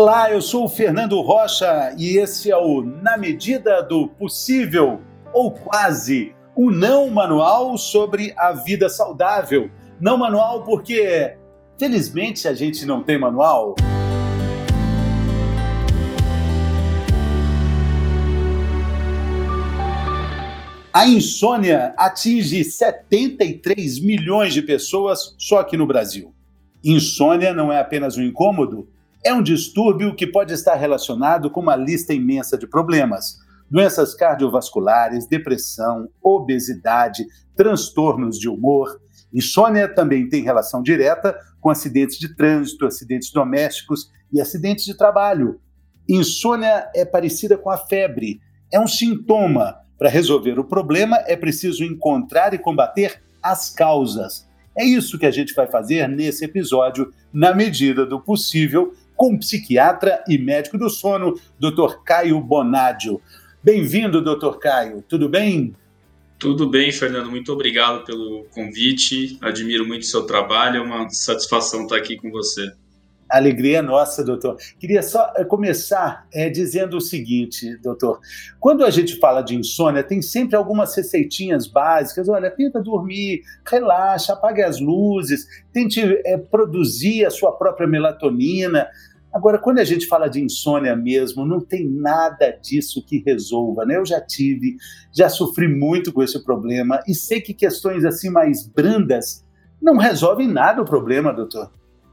Olá, eu sou o Fernando Rocha e esse é o Na Medida do Possível, ou quase, o não manual sobre a vida saudável. Não manual porque, felizmente, a gente não tem manual. A insônia atinge 73 milhões de pessoas só aqui no Brasil. Insônia não é apenas um incômodo, é um distúrbio que pode estar relacionado com uma lista imensa de problemas: doenças cardiovasculares, depressão, obesidade, transtornos de humor. Insônia também tem relação direta com acidentes de trânsito, acidentes domésticos e acidentes de trabalho. Insônia é parecida com a febre, é um sintoma. Para resolver o problema, é preciso encontrar e combater as causas. É isso que a gente vai fazer nesse episódio, na medida do possível, com o psiquiatra e médico do sono, Dr. Caio Bonadio. Bem-vindo, Dr. Caio. Tudo bem? Tudo bem, Fernando. Muito obrigado pelo convite. Admiro muito o seu trabalho. É uma satisfação estar aqui com você. Alegria nossa, doutor. Queria só eh, começar é, dizendo o seguinte, doutor. Quando a gente fala de insônia, tem sempre algumas receitinhas básicas. Olha, tenta dormir, relaxa, apague as luzes, tente é, produzir a sua própria melatonina. Agora, quando a gente fala de insônia mesmo, não tem nada disso que resolva, né? Eu já tive, já sofri muito com esse problema e sei que questões assim mais brandas não resolvem nada o problema, doutor.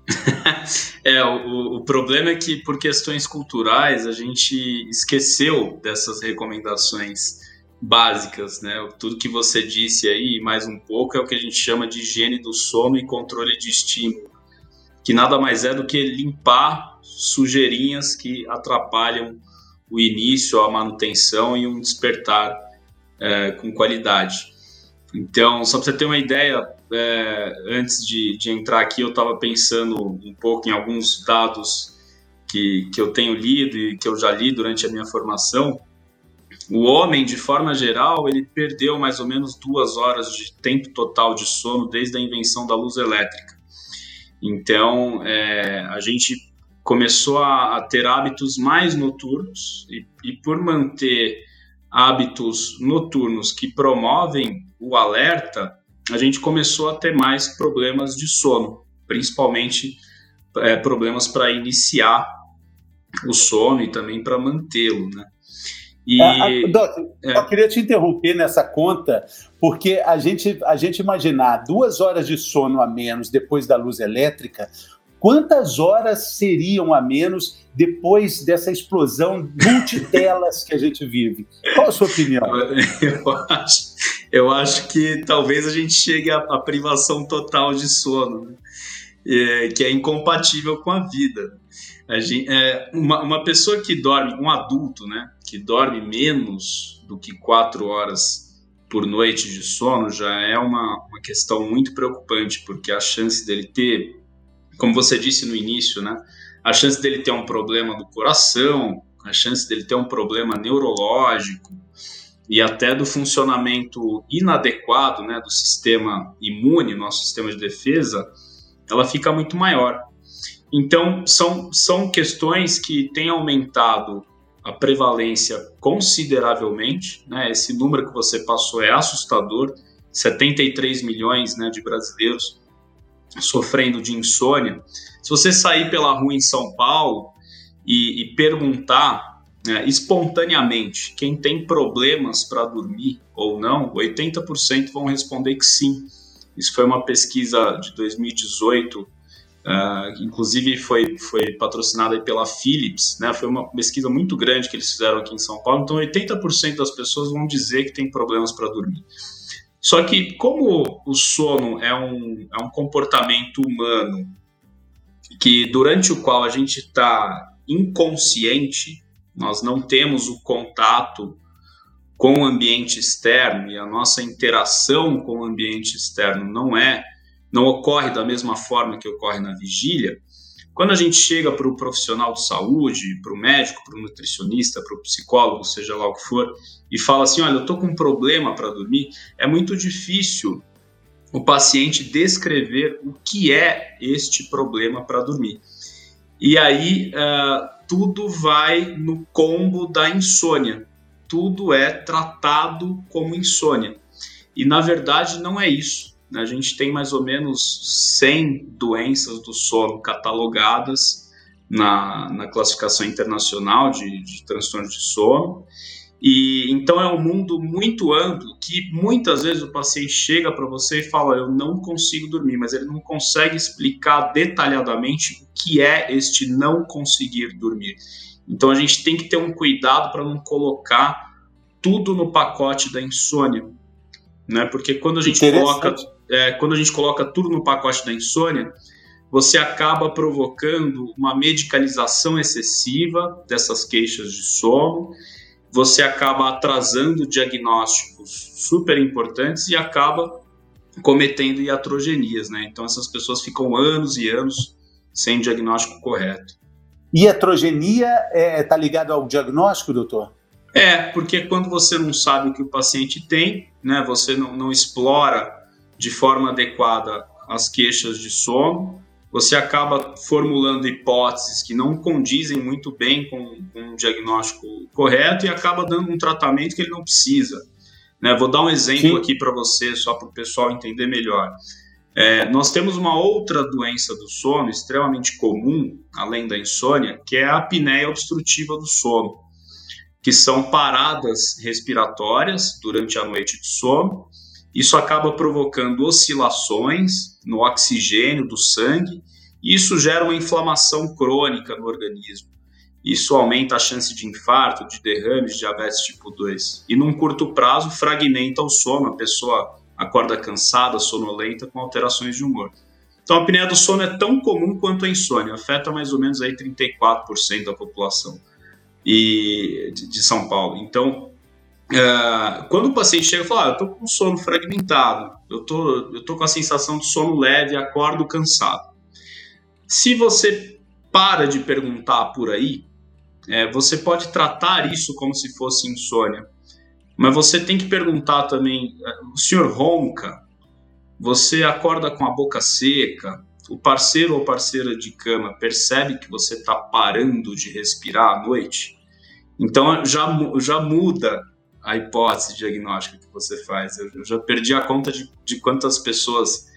é, o, o, problema é que por questões culturais a gente esqueceu dessas recomendações básicas, né? Tudo que você disse aí, mais um pouco, é o que a gente chama de higiene do sono e controle de estímulo, que nada mais é do que limpar sujeirinhas que atrapalham o início, a manutenção e um despertar é, com qualidade. Então, só para você ter uma ideia, é, antes de, de, entrar aqui, eu estava pensando um pouco em alguns dados que, que eu tenho lido e que eu já li durante a minha formação. O homem, de forma geral, ele perdeu mais ou menos duas horas de tempo total de sono desde a invenção da luz elétrica. Então, é, a gente começou a, a, ter hábitos mais noturnos e, e por manter hábitos noturnos que promovem o alerta, a gente começou a ter mais problemas de sono, principalmente é, problemas para iniciar o sono e também para mantê-lo, né? E, ah, ah, é. eu queria te interromper nessa conta, porque a gente, a gente imaginar duas horas de sono a menos depois da luz elétrica, quantas horas seriam a menos depois dessa explosão multitelas que a gente vive? Qual a sua opinião? Eu acho, eu acho que talvez a gente chegue à, à privação total de sono, né? é, que é incompatível com a vida. A gente, é, uma, uma pessoa que dorme, um adulto, né, que dorme menos do que quatro horas por noite de sono já é uma, uma questão muito preocupante, porque a chance dele ter, como você disse no início, né, a chance dele ter um problema do coração, a chance dele ter um problema neurológico, e até do funcionamento inadequado né, do sistema imune, nosso sistema de defesa, ela fica muito maior. Então, são, são questões que têm aumentado a prevalência consideravelmente. Né? Esse número que você passou é assustador: 73 milhões né, de brasileiros sofrendo de insônia. Se você sair pela rua em São Paulo e, e perguntar é, espontaneamente, quem tem problemas para dormir ou não, 80% vão responder que sim. Isso foi uma pesquisa de 2018, uh, é, inclusive foi, foi patrocinada pela Philips, né? foi uma pesquisa muito grande que eles fizeram aqui em São Paulo, então 80% das pessoas vão dizer que tem problemas para dormir. Só que como o sono é um, é um comportamento humano que durante o qual a gente está inconsciente, nós não temos o contato com o ambiente externo e a nossa interação com o ambiente externo não é, não ocorre da mesma forma que ocorre na vigília. Quando a gente chega para o profissional de saúde, para o médico, para o nutricionista, para o psicólogo, seja lá o que for, e fala assim: olha, eu estou com um problema para dormir, é muito difícil o paciente descrever o que é este problema para dormir. E aí, uh, tudo vai no combo da insônia. Tudo é tratado como insônia. E na verdade não é isso. A gente tem mais ou menos 100 doenças do sono catalogadas na, na classificação internacional de, de transtornos de sono. E então é um mundo muito amplo que muitas vezes o paciente chega para você e fala: Eu não consigo dormir, mas ele não consegue explicar detalhadamente o que é este não conseguir dormir. Então a gente tem que ter um cuidado para não colocar tudo no pacote da insônia, né? Porque quando a gente coloca é, quando a gente coloca tudo no pacote da insônia, você acaba provocando uma medicalização excessiva dessas queixas de sono você acaba atrasando diagnósticos super importantes e acaba cometendo iatrogenias, né? Então essas pessoas ficam anos e anos sem diagnóstico correto. Iatrogenia está é, tá ligado ao diagnóstico, doutor? É, porque quando você não sabe o que o paciente tem, né, você não, não explora de forma adequada as queixas de sono, você acaba formulando hipóteses que não condizem muito bem com, com um diagnóstico correto e acaba dando um tratamento que ele não precisa. Né? Vou dar um exemplo Sim. aqui para você, só para o pessoal entender melhor. É, nós temos uma outra doença do sono extremamente comum, além da insônia, que é a apneia obstrutiva do sono, que são paradas respiratórias durante a noite de sono isso acaba provocando oscilações no oxigênio do sangue, e isso gera uma inflamação crônica no organismo. Isso aumenta a chance de infarto, de derrame, de diabetes tipo 2. E num curto prazo, fragmenta o sono, a pessoa acorda cansada, sonolenta, com alterações de humor. Então, a apneia do sono é tão comum quanto a insônia, afeta mais ou menos aí 34% da população e, de São Paulo. Então, Uh, quando o paciente chega e fala, ah, eu estou com sono fragmentado, eu tô, tô com a sensação de sono leve, acordo cansado. Se você para de perguntar por aí, é, você pode tratar isso como se fosse insônia, mas você tem que perguntar também, é, o senhor ronca? Você acorda com a boca seca? O parceiro ou parceira de cama percebe que você está parando de respirar à noite? Então já, já muda a hipótese diagnóstica que você faz. Eu, eu já perdi a conta de, de quantas pessoas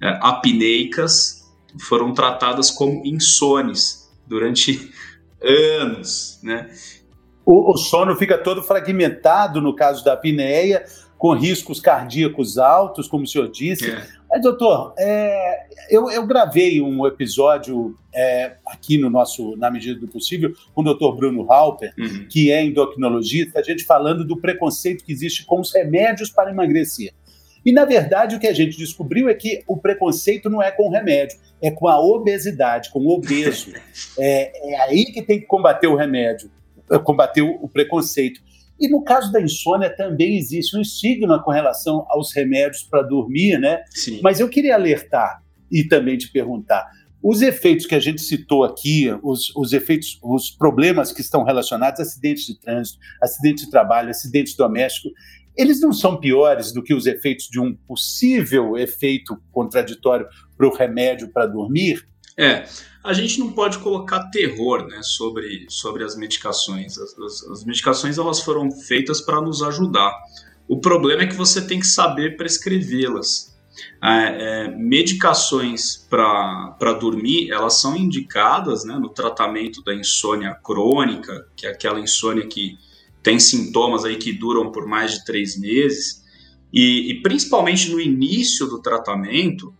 é, apneicas foram tratadas como insones durante anos, né? O, o, sono fica todo fragmentado no caso da apneia, com riscos cardíacos altos, como o senhor disse. É. Mas, doutor, é, eu, eu, gravei um episódio é, aqui no nosso, na medida do possível, com o doutor Bruno Halper, uhum. que é endocrinologista, a gente falando do preconceito que existe com os remédios para emagrecer. E, na verdade, o que a gente descobriu é que o preconceito não é com o remédio, é com a obesidade, com o obeso. é, é aí que tem que combater o remédio, combater o, o preconceito. E no caso da insônia também existe um estigma com relação aos remédios para dormir, né? Sim. Mas eu queria alertar e também te perguntar: os efeitos que a gente citou aqui, os, os efeitos, os problemas que estão relacionados a acidentes de trânsito, acidentes de trabalho, acidentes domésticos, eles não são piores do que os efeitos de um possível efeito contraditório para o remédio para dormir? É, a gente não pode colocar terror né, sobre, sobre as medicações. As, as, as medicações elas foram feitas para nos ajudar. O problema é que você tem que saber prescrevê-las. É, é, medicações para dormir, elas são indicadas né, no tratamento da insônia crônica, que é aquela insônia que tem sintomas aí que duram por mais de três meses. E, e principalmente no início do tratamento,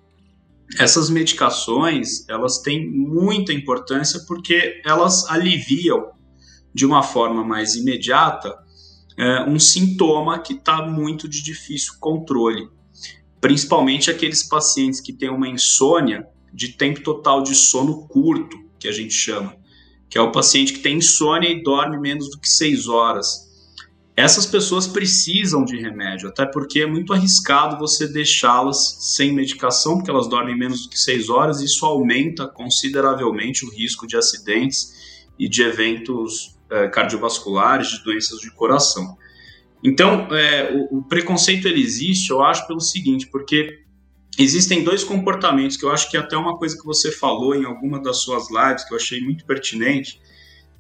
essas medicações elas têm muita importância porque elas aliviam de uma forma mais imediata é, um sintoma que está muito de difícil controle, principalmente aqueles pacientes que têm uma insônia de tempo total de sono curto, que a gente chama, que é o paciente que tem insônia e dorme menos do que seis horas. Essas pessoas precisam de remédio, até porque é muito arriscado você deixá-las sem medicação, porque elas dormem menos do que seis horas, e isso aumenta consideravelmente o risco de acidentes e de eventos é, cardiovasculares, de doenças de coração. Então, é, o, o preconceito ele existe, eu acho, pelo seguinte, porque existem dois comportamentos que eu acho que é até uma coisa que você falou em alguma das suas lives que eu achei muito pertinente,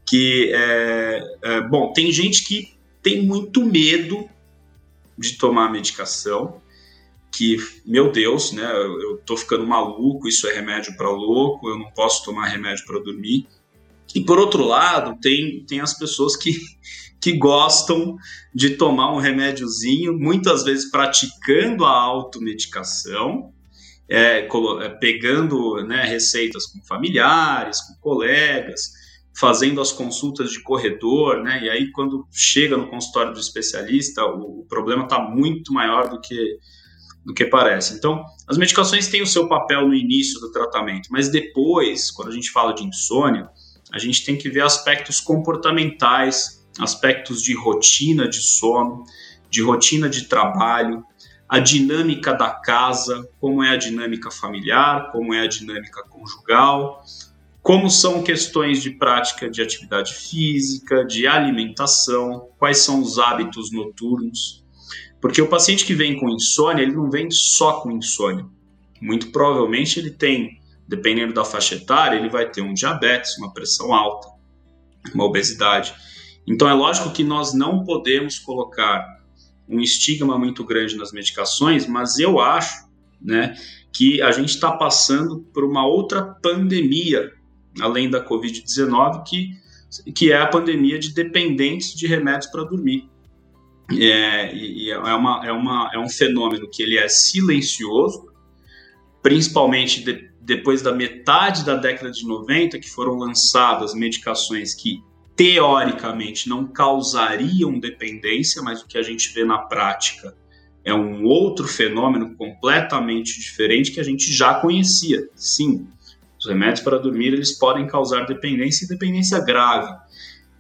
que, é, é, bom, tem gente que tem muito medo de tomar medicação, que, meu Deus, né, eu, eu tô ficando maluco, isso é remédio para louco, eu não posso tomar remédio para dormir. E por outro lado, tem, tem as pessoas que, que gostam de tomar um remédiozinho, muitas vezes praticando a automedicação, é, é, pegando né, receitas com familiares, com colegas, fazendo as consultas de corredor, né? E aí, quando chega no consultório do especialista, o, o problema está muito maior do que, do que parece. Então, as medicações têm o seu papel no início do tratamento, mas depois, quando a gente fala de insônia, a gente tem que ver aspectos comportamentais, aspectos de rotina de sono, de rotina de trabalho, a dinâmica da casa, como é a dinâmica familiar, como é a dinâmica conjugal, como são questões de prática de atividade física, de alimentação, quais são os hábitos noturnos. Porque o paciente que vem com insônia, ele não vem só com insônia. Muito provavelmente ele tem dependendo da faixa etária, ele vai ter um diabetes, uma pressão alta, uma obesidade. Então é lógico que nós não podemos colocar um estigma muito grande nas medicações, mas eu acho, né, que a gente está passando por uma outra pandemia, além da Covid-19, que, que é a pandemia de dependentes de remédios para dormir. É, e é, uma, é, uma, é um fenômeno que ele é silencioso, principalmente de, depois da metade da década de 90, que foram lançadas medicações que teoricamente não causariam dependência, mas o que a gente vê na prática é um outro fenômeno completamente diferente que a gente já conhecia. Sim, os remédios para dormir eles podem causar dependência e dependência grave,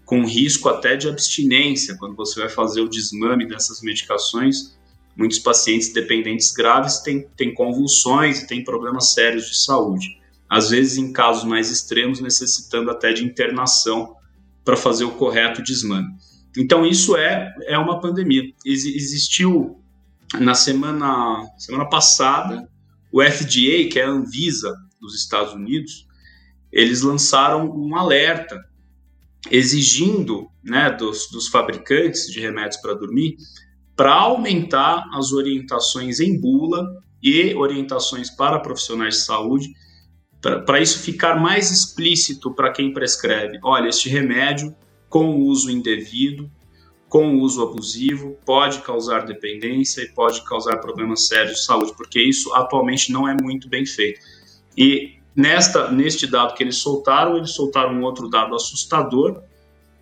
com risco até de abstinência quando você vai fazer o desmame dessas medicações Muitos pacientes dependentes graves têm, têm convulsões e têm problemas sérios de saúde. Às vezes, em casos mais extremos, necessitando até de internação para fazer o correto desmame. Então, isso é, é uma pandemia. Ex existiu na semana, semana passada o FDA, que é a Anvisa dos Estados Unidos, eles lançaram um alerta exigindo né, dos, dos fabricantes de remédios para dormir para aumentar as orientações em bula e orientações para profissionais de saúde, para isso ficar mais explícito para quem prescreve. Olha, este remédio com uso indevido, com uso abusivo, pode causar dependência e pode causar problemas sérios de saúde, porque isso atualmente não é muito bem feito. E nesta, neste dado que eles soltaram, eles soltaram um outro dado assustador,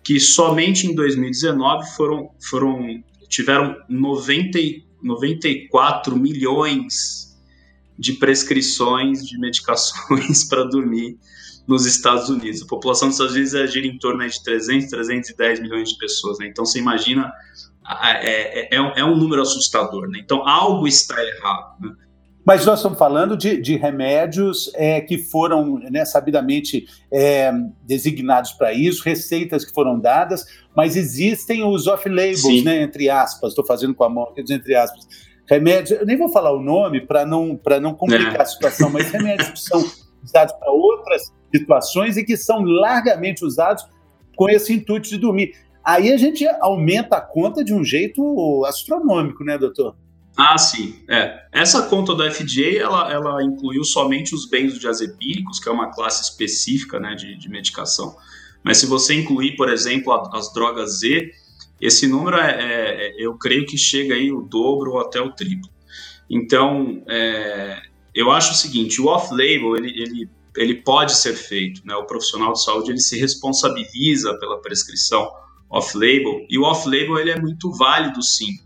que somente em 2019 foram, foram tiveram 90, 94 milhões de prescrições de medicações para dormir nos Estados Unidos. A população dos Estados Unidos gira em torno de 300, 310 milhões de pessoas. Né? Então, você imagina, é, é, é, um número assustador. Né? Então, algo está errado. Né? Mas nós estamos falando de, de remédios é, que foram né, sabidamente é, designados para isso, receitas que foram dadas, mas existem os off-labels, né, entre aspas, estou fazendo com a mão, entre aspas, remédios, eu nem vou falar o nome para não, não complicar é. a situação, mas remédios que são usados para outras situações e que são largamente usados com esse intuito de dormir. Aí a gente aumenta a conta de um jeito astronômico, né, doutor? Ah, sim. É. Essa conta da FDA, ela, ela incluiu somente os benzodiazepínicos, que é uma classe específica né, de, de medicação. Mas se você incluir, por exemplo, as drogas Z, esse número, é, é, é, eu creio que chega aí o dobro ou até o triplo. Então, é, eu acho o seguinte, o off-label, ele, ele, ele pode ser feito. Né? O profissional de saúde, ele se responsabiliza pela prescrição off-label, e o off-label, ele é muito válido, sim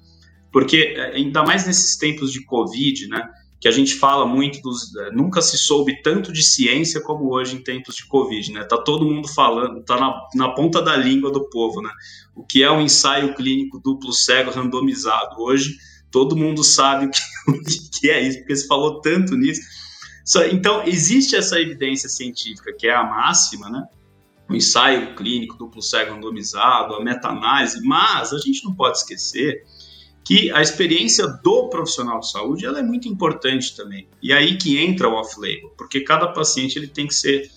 porque é, ainda mais nesses tempos de Covid, né, que a gente fala muito dos, é, nunca se soube tanto de ciência como hoje em tempos de Covid, né? Tá todo mundo falando, tá na, na ponta da língua do povo, né? O que é um ensaio clínico duplo cego randomizado? Hoje todo mundo sabe o que, o que é isso, porque se falou tanto nisso. Então existe essa evidência científica que é a máxima, né? O ensaio clínico duplo cego randomizado, a meta-análise, mas a gente não pode esquecer que a experiência do profissional de saúde ela é muito importante também. E aí que entra o off-label, porque cada paciente ele tem que ser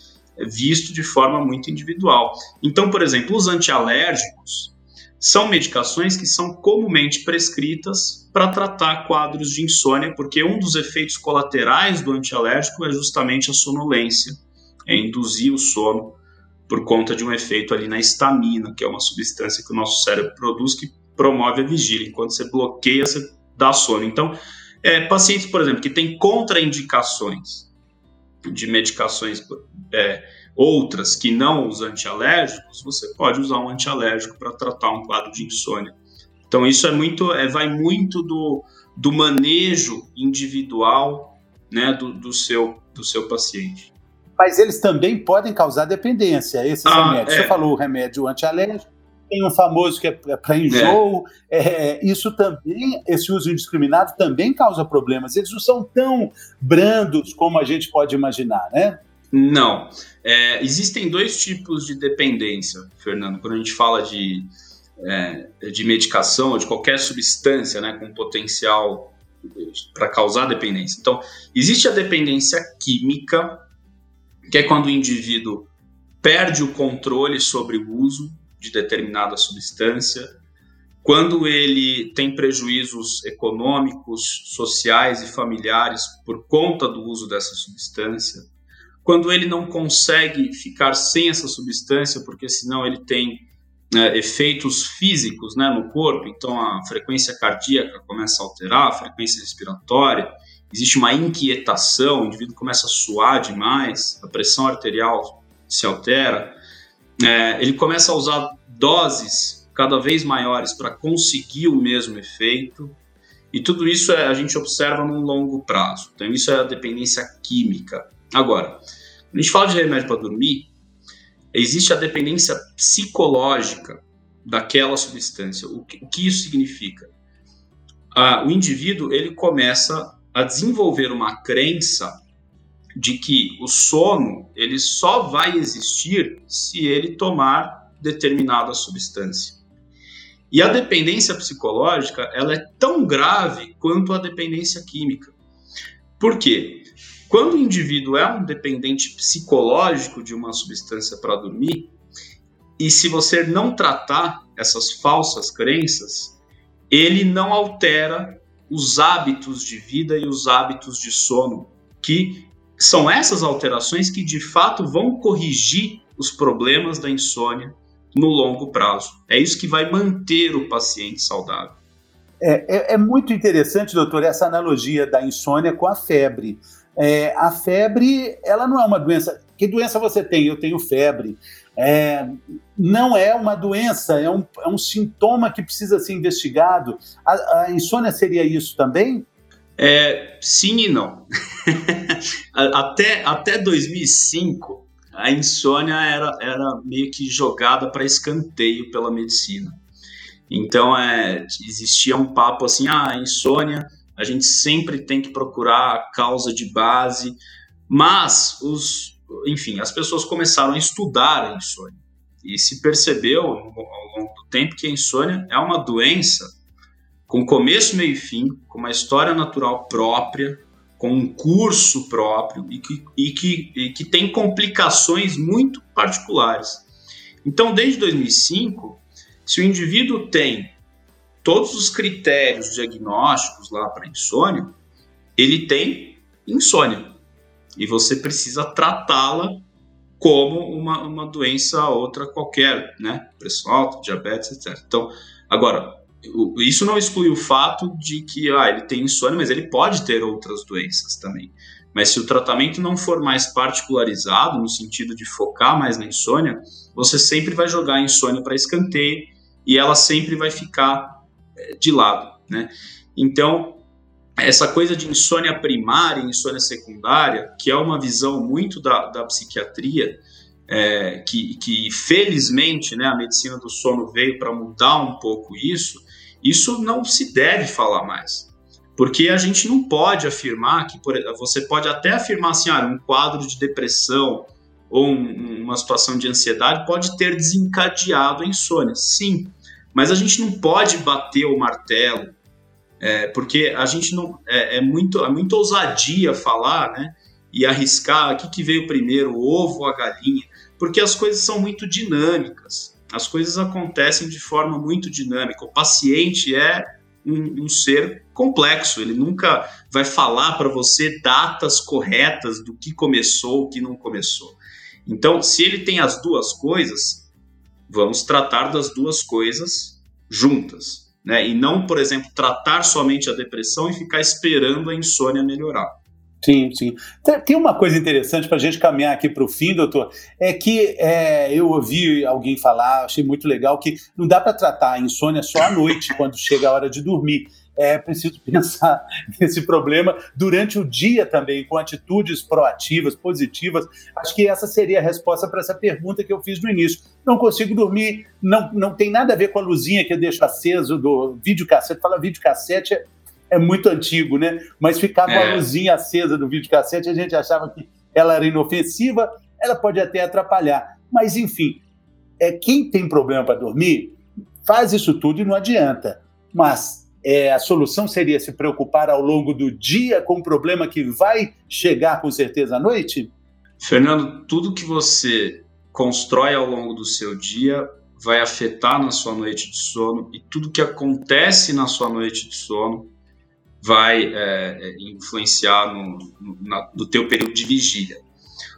visto de forma muito individual. Então, por exemplo, os antialérgicos são medicações que são comumente prescritas para tratar quadros de insônia, porque um dos efeitos colaterais do antialérgico é justamente a sonolência, é induzir o sono por conta de um efeito ali na estamina, que é uma substância que o nosso cérebro produz que promove a vigília. Enquanto você bloqueia, você dá sono. Então, é, pacientes, por exemplo, que têm contraindicações de medicações é, outras que não os antialérgicos, você pode usar um antialérgico para tratar um quadro de insônia. Então isso é muito, é, vai muito do, do manejo individual, né, do, do seu do seu paciente. Mas eles também podem causar dependência, esses ah, remédios. É. Você falou o remédio antialérgico, tem um famoso que é para enjoo. É. É, isso também, esse uso indiscriminado também causa problemas. Eles não são tão brandos como a gente pode imaginar, né? Não. É, existem dois tipos de dependência, Fernando. Quando a gente fala de, é, de medicação ou de qualquer substância né, com potencial para causar dependência. Então, existe a dependência química, que é quando o indivíduo perde o controle sobre o uso de determinada substância, quando ele tem prejuízos econômicos, sociais e familiares por conta do uso dessa substância, quando ele não consegue ficar sem essa substância, porque senão ele tem é, efeitos físicos né, no corpo, então a frequência cardíaca começa a alterar, a frequência respiratória, existe uma inquietação, o indivíduo começa a suar demais, a pressão arterial se altera, é, ele começa a usar doses cada vez maiores para conseguir o mesmo efeito, e tudo isso é, a gente observa num longo prazo. Então, isso é a dependência química. Agora, quando a gente fala de remédio para dormir, existe a dependência psicológica daquela substância. O que, o que isso significa? Ah, o indivíduo ele começa a desenvolver uma crença de que o sono ele só vai existir se ele tomar determinada substância. E a dependência psicológica ela é tão grave quanto a dependência química. Por quê? Quando o indivíduo é um dependente psicológico de uma substância para dormir, e se você não tratar essas falsas crenças, ele não altera os hábitos de vida e os hábitos de sono que são essas alterações que de fato vão corrigir os problemas da insônia no longo prazo. É isso que vai manter o paciente saudável. É, é, é muito interessante, doutor, essa analogia da insônia com a febre. É, a febre, ela não é uma doença. Que doença você tem? Eu tenho febre. É, não é uma doença, é um, é um sintoma que precisa ser investigado. A, a insônia seria isso também? É, sim e não. até, até 2005, a insônia era, era meio que jogada para escanteio pela medicina. Então, é, existia um papo assim: ah, insônia, a gente sempre tem que procurar a causa de base, mas os, enfim, as pessoas começaram a estudar a insônia e se percebeu ao longo do tempo que a insônia é uma doença com começo, meio e fim, com uma história natural própria, com um curso próprio e que, e que, e que tem complicações muito particulares. Então, desde 2005, se o indivíduo tem todos os critérios diagnósticos lá para insônia, ele tem insônia e você precisa tratá-la como uma, uma doença outra qualquer, né? Pressão alta, diabetes, etc. Então, agora, isso não exclui o fato de que ah, ele tem insônia, mas ele pode ter outras doenças também. Mas se o tratamento não for mais particularizado, no sentido de focar mais na insônia, você sempre vai jogar a insônia para escanteio e ela sempre vai ficar é, de lado. Né? Então, essa coisa de insônia primária e insônia secundária, que é uma visão muito da, da psiquiatria, é, que, que felizmente né, a medicina do sono veio para mudar um pouco isso, isso não se deve falar mais. Porque a gente não pode afirmar que, por, você pode até afirmar assim, ah, um quadro de depressão ou um, uma situação de ansiedade pode ter desencadeado a insônia. Sim, mas a gente não pode bater o martelo, é, porque a gente não. É, é, muito, é muito ousadia falar, né? e arriscar o que, que veio primeiro, o ovo ou a galinha, porque as coisas são muito dinâmicas. As coisas acontecem de forma muito dinâmica. O paciente é um, um ser complexo, ele nunca vai falar para você datas corretas do que começou, o que não começou. Então, se ele tem as duas coisas, vamos tratar das duas coisas juntas. Né? E não, por exemplo, tratar somente a depressão e ficar esperando a insônia melhorar. Sim, sim. Tem uma coisa interessante para a gente caminhar aqui para o fim, doutor, é que é, eu ouvi alguém falar, achei muito legal, que não dá para tratar a insônia só à noite, quando chega a hora de dormir. É preciso pensar nesse problema durante o dia também, com atitudes proativas, positivas. Acho que essa seria a resposta para essa pergunta que eu fiz no início. Não consigo dormir, não, não tem nada a ver com a luzinha que eu deixo aceso do videocassete. Fala videocassete, é muito antigo, né? Mas ficava é. a luzinha acesa do videocassete, a gente achava que ela era inofensiva, ela pode até atrapalhar. Mas, enfim, é, quem tem problema para dormir, faz isso tudo e não adianta. Mas é, a solução seria se preocupar ao longo do dia com um problema que vai chegar com certeza à noite? Fernando, tudo que você constrói ao longo do seu dia vai afetar na sua noite de sono e tudo que acontece na sua noite de sono vai é, é, influenciar no, no, na, no teu período de vigília.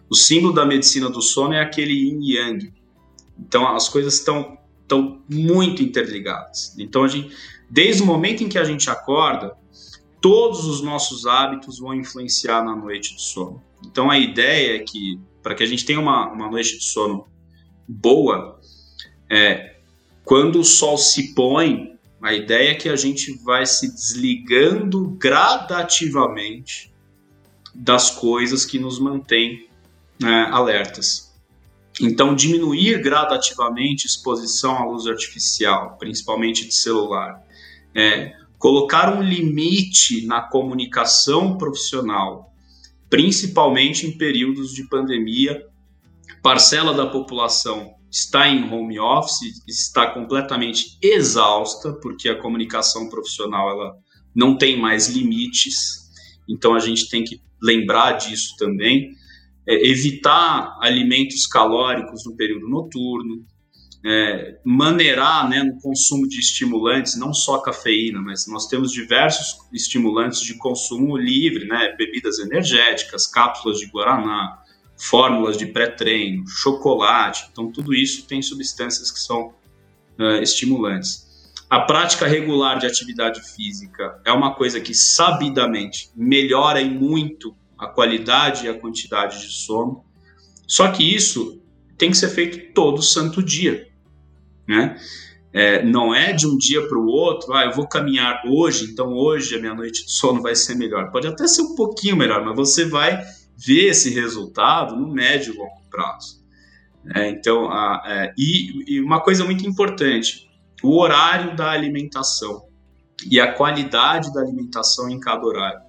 O símbolo da medicina do sono é aquele yin yang. Então as coisas estão estão muito interligadas. Então a gente, desde o momento em que a gente acorda, todos os nossos hábitos vão influenciar na noite de sono. Então a ideia é que para que a gente tenha uma, uma noite de sono boa, é quando o sol se põe, a ideia é que a gente vai se desligando gradativamente das coisas que nos mantêm né, alertas. Então, diminuir gradativamente exposição à luz artificial, principalmente de celular, é, colocar um limite na comunicação profissional, principalmente em períodos de pandemia, parcela da população está em home office, está completamente exausta, porque a comunicação profissional ela não tem mais limites, então a gente tem que lembrar disso também. É, evitar alimentos calóricos no período noturno, é, maneirar né, no consumo de estimulantes, não só cafeína, mas nós temos diversos estimulantes de consumo livre, né, bebidas energéticas, cápsulas de guaraná, fórmulas de pré-treino, chocolate. Então, tudo isso tem substâncias que são uh, estimulantes. A prática regular de atividade física é uma coisa que sabidamente melhora em muito a qualidade e a quantidade de sono. Só que isso tem que ser feito todo santo dia, né? É, não é de um dia para o outro, ah, eu vou caminhar hoje, então hoje a minha noite de sono vai ser melhor. Pode até ser um pouquinho melhor, mas você vai ver esse resultado no médio e longo prazo. É, então, a, é, e, e, uma coisa muito importante, o horário da alimentação e a qualidade da alimentação em cada horário.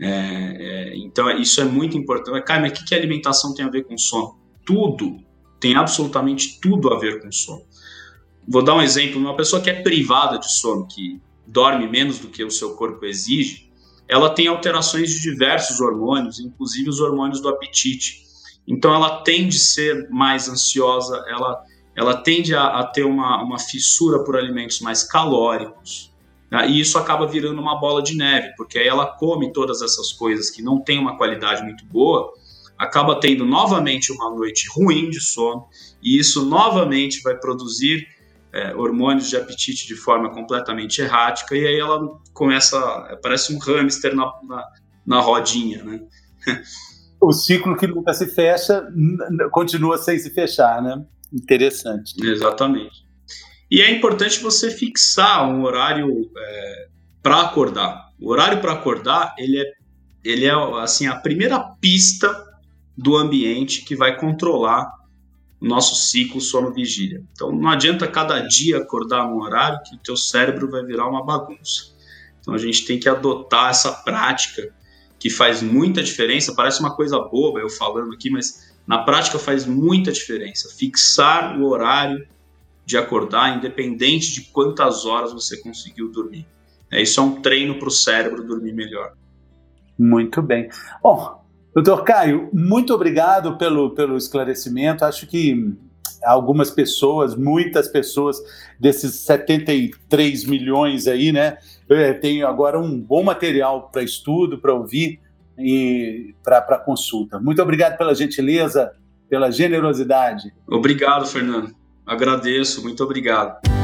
É, é então, isso é muito importante. Cara, mas o que, que alimentação tem a ver com sono? Tudo, tem absolutamente tudo a ver com sono. Vou dar um exemplo, uma pessoa que é privada de sono, que dorme menos do que o seu corpo exige, ela tem alterações de diversos hormônios, inclusive os hormônios do apetite. Então ela tende a ser mais ansiosa, ela, ela tende a, a ter uma, uma fissura por alimentos mais calóricos. Né? E isso acaba virando uma bola de neve, porque aí ela come todas essas coisas que não têm uma qualidade muito boa, acaba tendo novamente uma noite ruim de sono, e isso novamente vai produzir é, hormônios de apetite de forma completamente errática, e aí ela começa, parece um hamster na, na, na rodinha, né? O ciclo que nunca se fecha continua sem se fechar, né? Interessante. Exatamente. E é importante você fixar um horário é, para acordar. O horário para acordar, ele é, ele é assim a primeira pista do ambiente que vai controlar nosso ciclo sono-vigília. Então não adianta cada dia acordar num horário que o teu cérebro vai virar uma bagunça. Então a gente tem que adotar essa prática que faz muita diferença. Parece uma coisa boba eu falando aqui, mas na prática faz muita diferença. Fixar o horário de acordar, independente de quantas horas você conseguiu dormir. É, isso é um treino para o cérebro dormir melhor. Muito bem. Bom, Doutor Caio, muito obrigado pelo, pelo esclarecimento. Acho que algumas pessoas, muitas pessoas desses 73 milhões aí, né? É, tem agora um bom material para estudo, para ouvir e para consulta. Muito obrigado pela gentileza, pela generosidade. Obrigado, Fernando. Agradeço, muito obrigado.